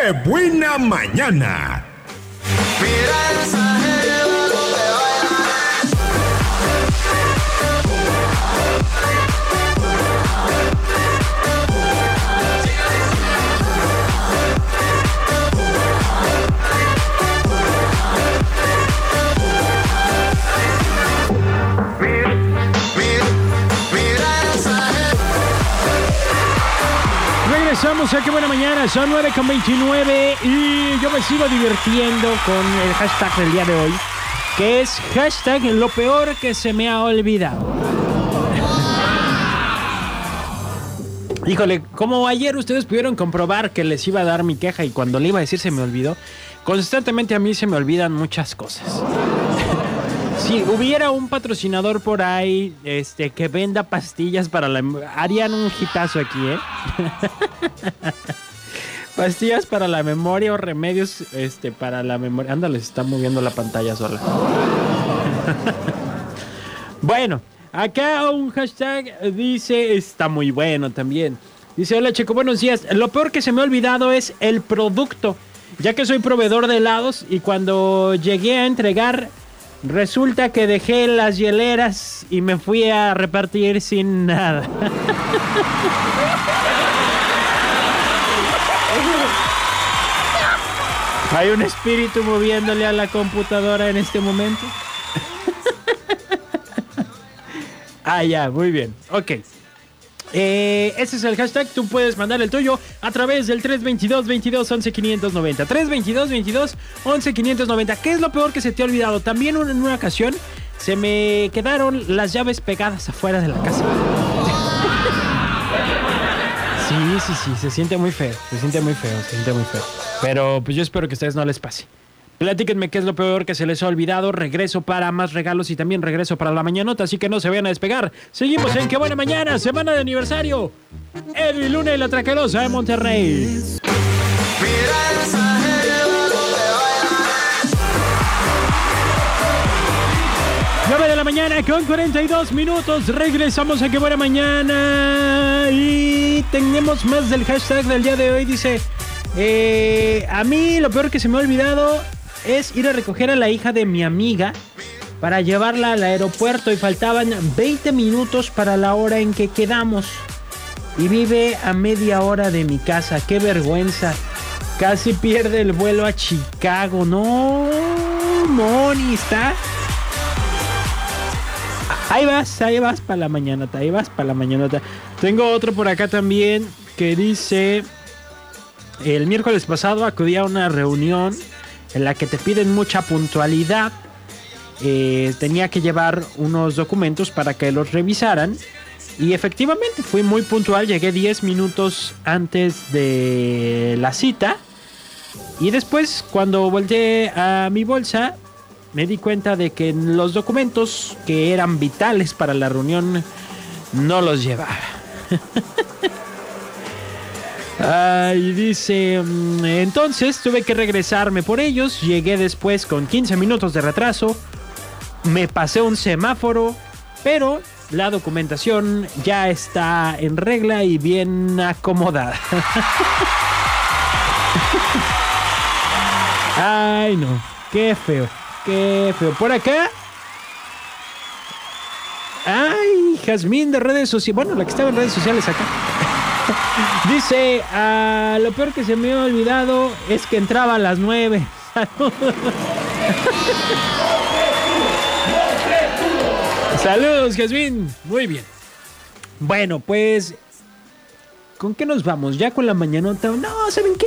¡Qué buena mañana! Regresamos a qué buena mañana, son 9 con 29 y yo me sigo divirtiendo con el hashtag del día de hoy, que es hashtag lo peor que se me ha olvidado. Híjole, como ayer ustedes pudieron comprobar que les iba a dar mi queja y cuando le iba a decir se me olvidó, constantemente a mí se me olvidan muchas cosas. Si hubiera un patrocinador por ahí este, que venda pastillas para la... Harían un hitazo aquí, ¿eh? pastillas para la memoria o remedios este, para la memoria. Ándale, se está moviendo la pantalla sola. bueno, acá un hashtag dice, está muy bueno también. Dice, hola Checo, buenos días. Lo peor que se me ha olvidado es el producto, ya que soy proveedor de helados y cuando llegué a entregar Resulta que dejé las hieleras y me fui a repartir sin nada. Hay un espíritu moviéndole a la computadora en este momento. ah, ya, muy bien. Ok. Eh, ese es el hashtag. Tú puedes mandar el tuyo a través del 322 22 11 590. 322 22 11 590. ¿Qué es lo peor que se te ha olvidado? También en una ocasión se me quedaron las llaves pegadas afuera de la casa. Sí, sí, sí, se siente muy feo, se siente muy feo, se siente muy feo. Pero pues yo espero que a ustedes no les pase. Platíquenme qué es lo peor que se les ha olvidado. Regreso para más regalos y también regreso para la mañanota, así que no se vayan a despegar. Seguimos en Qué Buena Mañana, semana de aniversario. Edwin Luna y la Traquelosa de Monterrey. 9 de la mañana con 42 minutos. Regresamos a Qué Buena Mañana. Y tenemos más del hashtag del día de hoy. Dice, eh, a mí lo peor que se me ha olvidado es ir a recoger a la hija de mi amiga para llevarla al aeropuerto y faltaban 20 minutos para la hora en que quedamos. Y vive a media hora de mi casa. Qué vergüenza. Casi pierde el vuelo a Chicago. No, Moni, está. Ahí vas, ahí vas para la mañanota, ahí vas para la mañanota. Tengo otro por acá también que dice, el miércoles pasado acudí a una reunión en la que te piden mucha puntualidad. Eh, tenía que llevar unos documentos para que los revisaran. Y efectivamente fui muy puntual, llegué 10 minutos antes de la cita. Y después, cuando volteé a mi bolsa, me di cuenta de que los documentos que eran vitales para la reunión no los llevaba. Ay, dice, mm, entonces tuve que regresarme por ellos, llegué después con 15 minutos de retraso, me pasé un semáforo, pero la documentación ya está en regla y bien acomodada. Ay, no, qué feo. Qué feo. Por acá. Ay, Jazmín de redes sociales. Bueno, la que estaba en redes sociales acá. Dice, ah, lo peor que se me ha olvidado es que entraba a las 9. Saludos, Jazmín. Muy bien. Bueno, pues... ¿Con qué nos vamos? ¿Ya con la mañanota? No, ¿saben qué?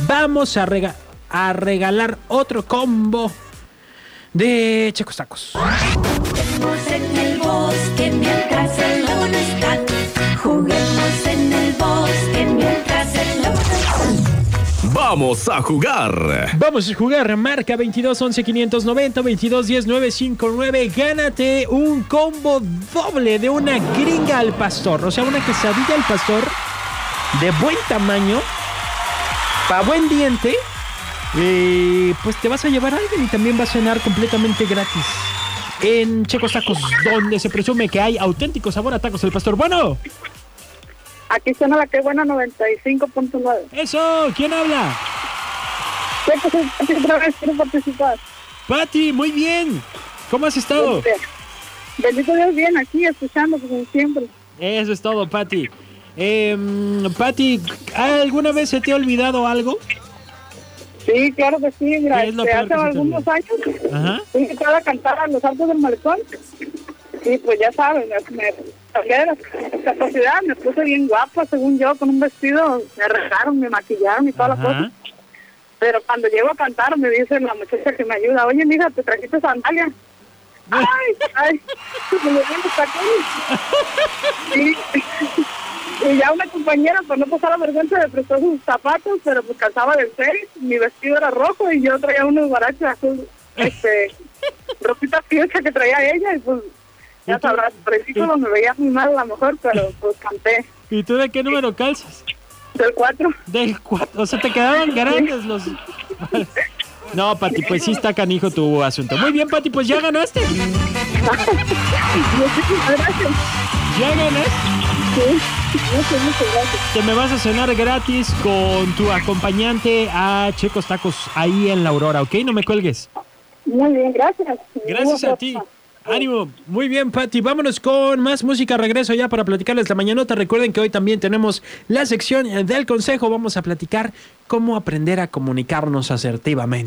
Vamos a, a regalar otro combo de Checos Tacos. Vamos a jugar. Vamos a jugar. Marca 22 11 590 22 10 959. Gánate un combo doble de una gringa al pastor. O sea, una quesadilla al pastor de buen tamaño, para buen diente. Y pues te vas a llevar a alguien y también va a cenar completamente gratis. En Checos Tacos, donde se presume que hay auténtico sabor a tacos del pastor. Bueno, Aquí suena la que buena 95.9. eso, ¿quién habla? Pati otra vez, quiero participar. Pati, muy bien. ¿Cómo has estado? Este, Bendito Dios, bien, aquí escuchando como siempre. Eso es todo, Pati. Eh, Pati, ¿alguna vez se te ha olvidado algo? Sí, claro que sí, mira, ¿Qué es lo este, hace algunos años Ajá. fui a cantar a los altos del malecón. Y pues ya saben, me- de la me puse bien guapa, según yo, con un vestido, me arreglaron, me maquillaron y toda la Ajá. cosa. Pero cuando llego a cantar, me dice la muchacha que me ayuda, oye, mija, ¿te trajiste sandalia? ¡Ay, ay! Me los tacones. Y, y ya una compañera, para no pasar la vergüenza, me prestó sus zapatos, pero pues calzaba del 6, mi vestido era rojo y yo traía unos guaraches azul, este, ropita fiesta que traía ella y pues, ya sabrás, ridículo, me veía muy mal a lo mejor, pero pues canté ¿Y tú de qué número calzas? del 4. Del 4. O sea, te quedaban grandes los. No, Pati, pues sí está canijo tu asunto. Muy bien, Pati, pues ya ganaste. Gracias. Ya ganas. Sí, muchas, muchas gracias. Te me vas a cenar gratis con tu acompañante a Checos Tacos ahí en la Aurora, ¿ok? No me cuelgues. Muy bien, gracias. Gracias a ti. Ánimo. Muy bien, Pati. Vámonos con más música. Regreso ya para platicarles la mañanota. Recuerden que hoy también tenemos la sección del consejo. Vamos a platicar cómo aprender a comunicarnos asertivamente.